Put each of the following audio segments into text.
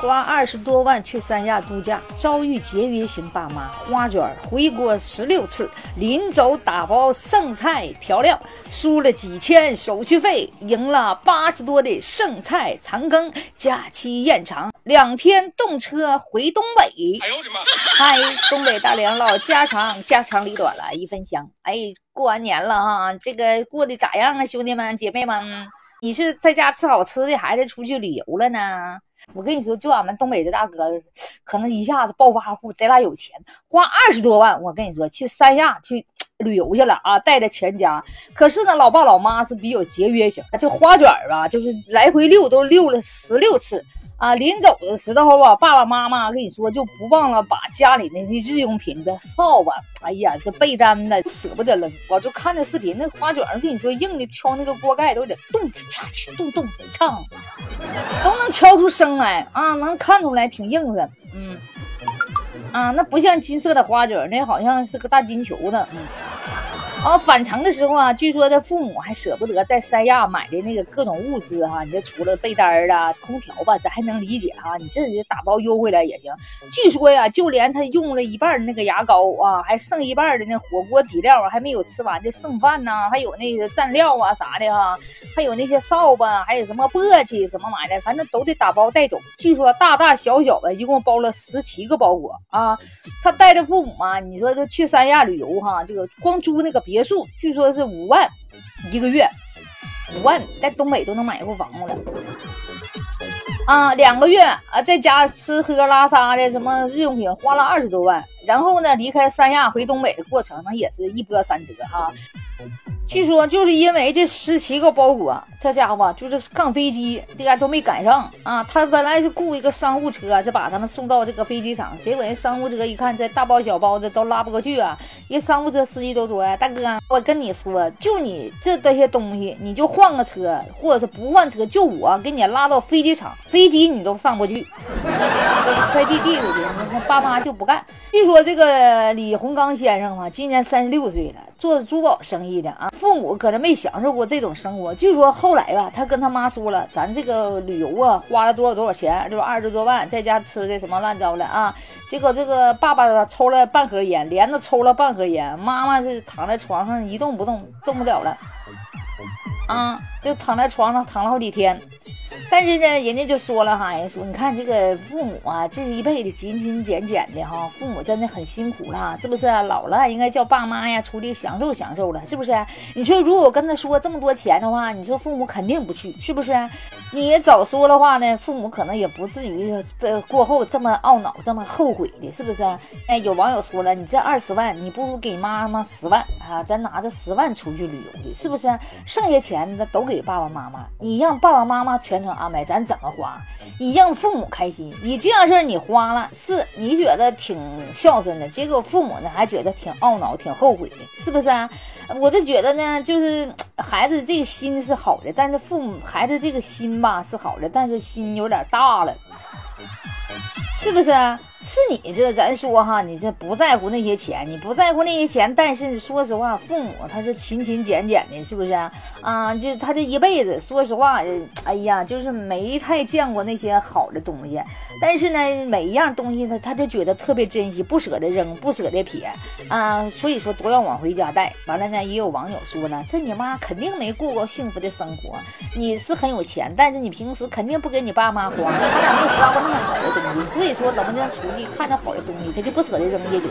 花二十多万去三亚度假，遭遇节约型爸妈，花卷回国十六次，临走打包剩菜调料，输了几千手续费，赢了八十多的剩菜残羹，假期延长两天，动车回东北。哎呦我的妈！嗨，东北大梁唠家常，家长里短了一分享。哎，过完年了哈，这个过得咋样啊，兄弟们姐妹们？你是在家吃好吃的，还是出去旅游了呢？我跟你说，就俺们东北的大哥，可能一下子暴发户，贼拉有钱，花二十多万，我跟你说，去三亚去旅游去了啊，带着全家。可是呢，老爸老妈是比较节约型，这花卷啊，就是来回溜都溜了十六次。啊，临走的时候啊，爸爸妈妈跟你说就不忘了把家里那些日用品的扫把，哎呀，这被单呢舍不得扔。我就看那视频，那花卷跟你说硬的，敲那个锅盖都得动哧嚓嚓，动动得唱，都能敲出声来啊，能看出来挺硬的。嗯，啊，那不像金色的花卷，那好像是个大金球子。嗯。啊，返程的时候啊，据说这父母还舍不得在三亚买的那个各种物资哈。你这除了被单儿啊、空调吧，咱还能理解哈。你这打包邮回来也行。据说呀，就连他用了一半的那个牙膏啊，还剩一半的那火锅底料还没有吃完的剩饭呐，还有那个蘸料啊啥的哈，还有那些扫把，还有什么簸箕什么玩意的，反正都得打包带走。据说大大小小的一共包了十七个包裹啊。他带着父母嘛，你说这去三亚旅游哈，这个光租那个。别别墅据说是五万一个月，五万在东北都能买一户房子了啊！两个月啊，在家吃喝拉撒的什么日用品花了二十多万，然后呢，离开三亚回东北的过程那也是一波三折哈。据说就是因为这十七个包裹，这家伙就是上飞机，这家都没赶上啊。他本来是雇一个商务车，就把他们送到这个飞机场，结果人商务车一看，这大包小包的都拉不过去啊。人商务车司机都说呀：“大哥，我跟你说，就你这这些东西，你就换个车，或者是不换车，就我给你拉到飞机场，飞机你都上不去。”快递递出去，那爸妈就不干。据说这个李洪刚先生啊，今年三十六岁了，做珠宝生意的啊。父母可能没享受过这种生活。据说后来吧，他跟他妈说了，咱这个旅游啊，花了多少多少钱，就是二十多万，在家吃的什么乱糟的啊。结果这个爸爸抽了半盒烟，连着抽了半盒烟，妈妈是躺在床上一动不动，动不了了，啊，就躺在床上躺了好几天。但是呢，人家就说了哈，人家说你看这个父母啊，这一辈子勤勤俭俭的哈，父母真的很辛苦了，是不是？老了应该叫爸妈呀出去享受享受了，是不是？你说如果跟他说这么多钱的话，你说父母肯定不去，是不是？你早说的话呢，父母可能也不至于被过后这么懊恼、这么后悔的，是不是？哎，有网友说了，你这二十万，你不如给妈妈十万啊，咱拿着十万出去旅游去，是不是？剩下钱那都给爸爸妈妈，你让爸爸妈妈全程。啊，买咱怎么花，你让父母开心，你这样事儿你花了，是你觉得挺孝顺的，结果父母呢还觉得挺懊恼、挺后悔的，是不是啊？我就觉得呢，就是孩子这个心是好的，但是父母孩子这个心吧是好的，但是心有点大了，是不是？是你这，咱说哈，你这不在乎那些钱，你不在乎那些钱，但是说实话，父母他是勤勤俭俭的，是不是啊？啊就是他这一辈子，说实话，哎呀，就是没太见过那些好的东西，但是呢，每一样东西他他就觉得特别珍惜，不舍得扔，不舍得撇啊，所以说都要往回家带。完了呢，也有网友说了，这你妈肯定没过过幸福的生活，你是很有钱，但是你平时肯定不给你爸妈花，他俩没花过那么好的东西，所以说怎么的出。看着好的东西，他就不舍得扔下去。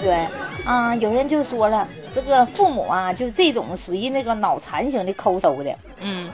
对，啊，有人就说了，这个父母啊，就是这种属于那个脑残型的抠搜的，嗯。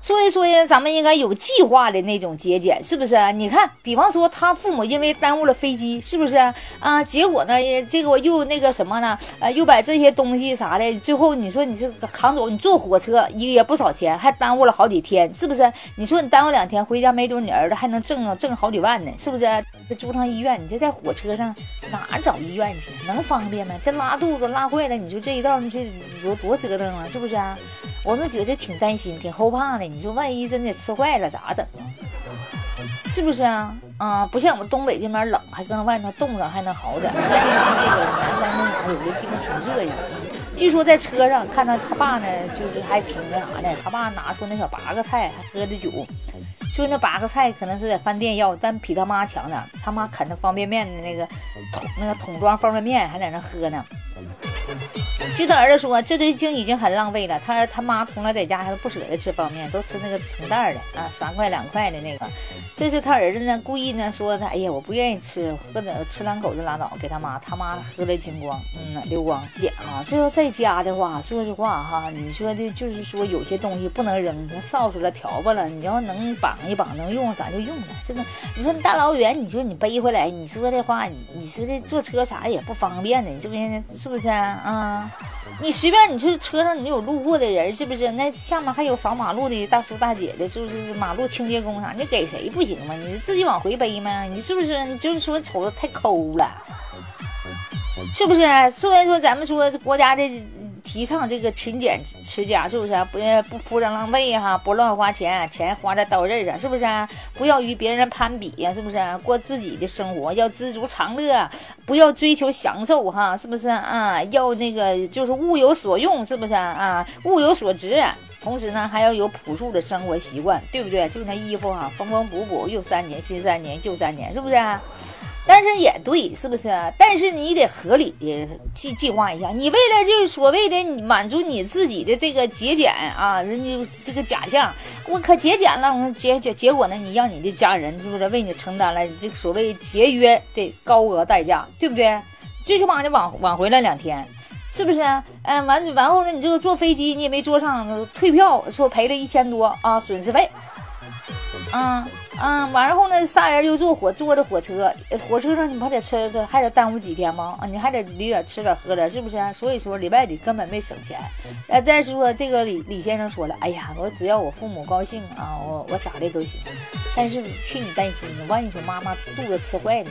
所以说呀，咱们应该有计划的那种节俭，是不是？你看，比方说他父母因为耽误了飞机，是不是啊？结果呢，这个又那个什么呢？呃，又把这些东西啥的，最后你说你是扛走，你坐火车一个也不少钱，还耽误了好几天，是不是？你说你耽误两天回家，没准你儿子还能挣挣好几万呢，是不是？这住趟医院，你这在火车上哪找医院去？能方便吗？这拉肚子拉坏了，你说这一道你说多多折腾啊，是不是啊？我是觉得挺担心，挺后怕的。你说万一真的吃坏了咋整啊？是不是啊？啊，不像我们东北这边冷，还搁那外头冻着还能好点。但是这个南方那啥，有的地方挺热的。据说在车上看到他爸呢，就是还挺那啥的。他爸拿出那小八个菜，还喝的酒。就那八个菜可能是在饭店要，但比他妈强点。他妈啃的方便面的那个桶，那个桶装方便面还在那喝呢。据他儿子说，这已经已经很浪费了。他他妈从来在家还不舍得吃方便面，都吃那个成袋的啊，三块两块的那个。这是他儿子呢，故意呢说他，哎呀，我不愿意吃，喝点吃两口就拉倒，给他妈，他妈喝的精光，嗯，流光姐啊。这要在家的话，说实话哈，你说的就是说有些东西不能扔，你扫帚了、条子了，你要能绑一绑，能用咱就用了，是不是？你说你大老远，你说你背回来，你说的话，你你说的坐车啥也不方便呢，你是不是？是不是啊？你随便，你说车上你有路过的人，是不是？那下面还有扫马路的大叔大姐的，是不是？马路清洁工啥，你给谁不行吗？你自己往回背吗？你是不是？你就是说瞅着太抠了，是不是？虽然说咱们说国家的。提倡这个勤俭持家，是不是？不不铺张浪费哈，不乱花钱，钱花在刀刃上，是不是？不要与别人攀比呀，是不是？过自己的生活，要知足常乐，不要追求享受哈，是不是啊？要那个就是物有所用，是不是啊？物有所值，同时呢，还要有朴素的生活习惯，对不对？就那衣服哈，缝缝补补，又三年，新三年，旧三年，是不是？但是也对，是不是？但是你得合理的计计划一下。你为了就是所谓的满足你自己的这个节俭啊，人家这个假象，我可节俭了，我结结结果呢？你让你的家人是不是为你承担了这所谓节约的高额代价，对不对？最起码的晚晚回来两天，是不是？嗯，完完后呢，你这个坐飞机你也没坐上，退票说赔了一千多啊，损失费，啊。嗯，嗯完后呢，仨人又坐火坐的火车，火车上你不还得吃吃，还得耽误几天吗？啊，你还得离点吃点喝点，是不是？所以说礼拜里根本没省钱。呃，再说这个李李先生说了，哎呀，我只要我父母高兴啊，我我咋的都行。但是替你担心，万一说妈妈肚子吃坏了。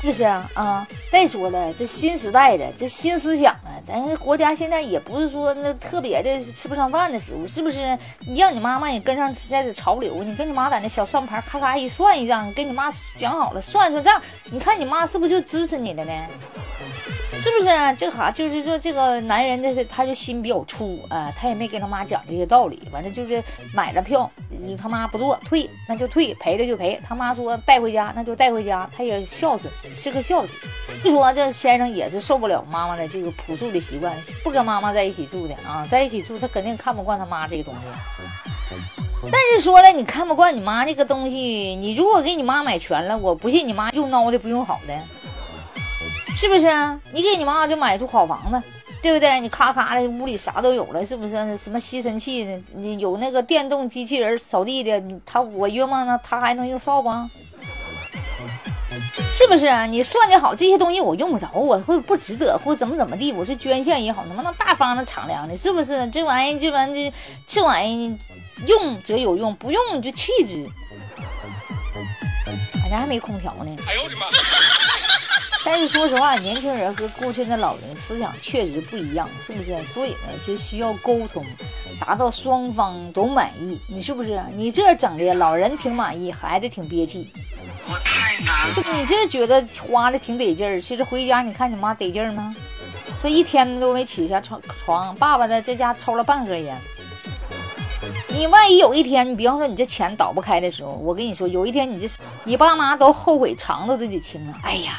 是不是啊？啊！再说了，这新时代的这新思想啊，咱国家现在也不是说那特别的吃不上饭的时候，是不是？你让你妈妈也跟上时代的潮流，你跟你妈在那小算盘咔咔一算一账，跟你妈讲好了算算账，你看你妈是不是就支持你了呢？是不是这哈？就是说这个男人的他就心比较粗啊，他也没跟他妈讲这些道理，反正就是买了票，他妈不坐退那就退，赔了就赔。他妈说带回家那就带回家，他也孝顺，是个孝子。就说这先生也是受不了妈妈的这个朴素的习惯，不跟妈妈在一起住的啊，在一起住他肯定看不惯他妈这个东西。但是说了，你看不惯你妈这个东西，你如果给你妈买全了，我不信你妈用孬的不用好的。是不是啊？你给你妈就买出好房子，对不对？你咔咔的屋里啥都有了，是不是？什么吸尘器的？你有那个电动机器人扫地的，他我约望呢，他还能用扫把？是不是啊？你算计好这些东西，我用不着，我会不值得，或怎么怎么地？我是捐献也好，能不能大方的敞亮的？是不是？这玩意，这玩意，这玩意用则有用，不用就弃之。俺家还没空调呢。哎呦我的妈！但是说实话，年轻人和过去的老人思想确实不一样，是不是？所以呢，就需要沟通，达到双方都满意。你是不是？你这整的，老人挺满意，孩子挺憋气。我太难。就你这觉得花的挺得劲儿，其实回家你看你妈得劲儿吗？说一天都没起下床床，爸爸在这家抽了半根烟。你万一有一天，你比方说你这钱倒不开的时候，我跟你说，有一天你这你爸妈都后悔肠子都得青了。哎呀。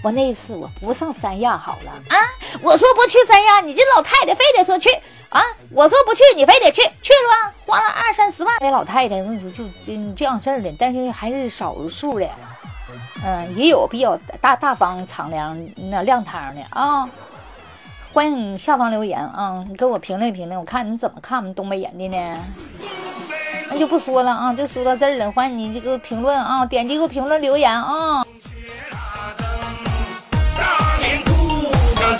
我那次我不上三亚好了啊！我说不去三亚，你这老太太非得说去啊！我说不去，你非得去，去了吧？花了二三十万。那老太太，我跟你说，就就这样事儿的，但是还是少数的，嗯，也有比较大大方敞亮那亮堂的啊。欢迎你下方留言啊，你给我评论评论，我看你怎么看我们东北人的呢？那就不说了啊，就说到这儿了。欢迎你这个评论啊，点击个评论留言啊。大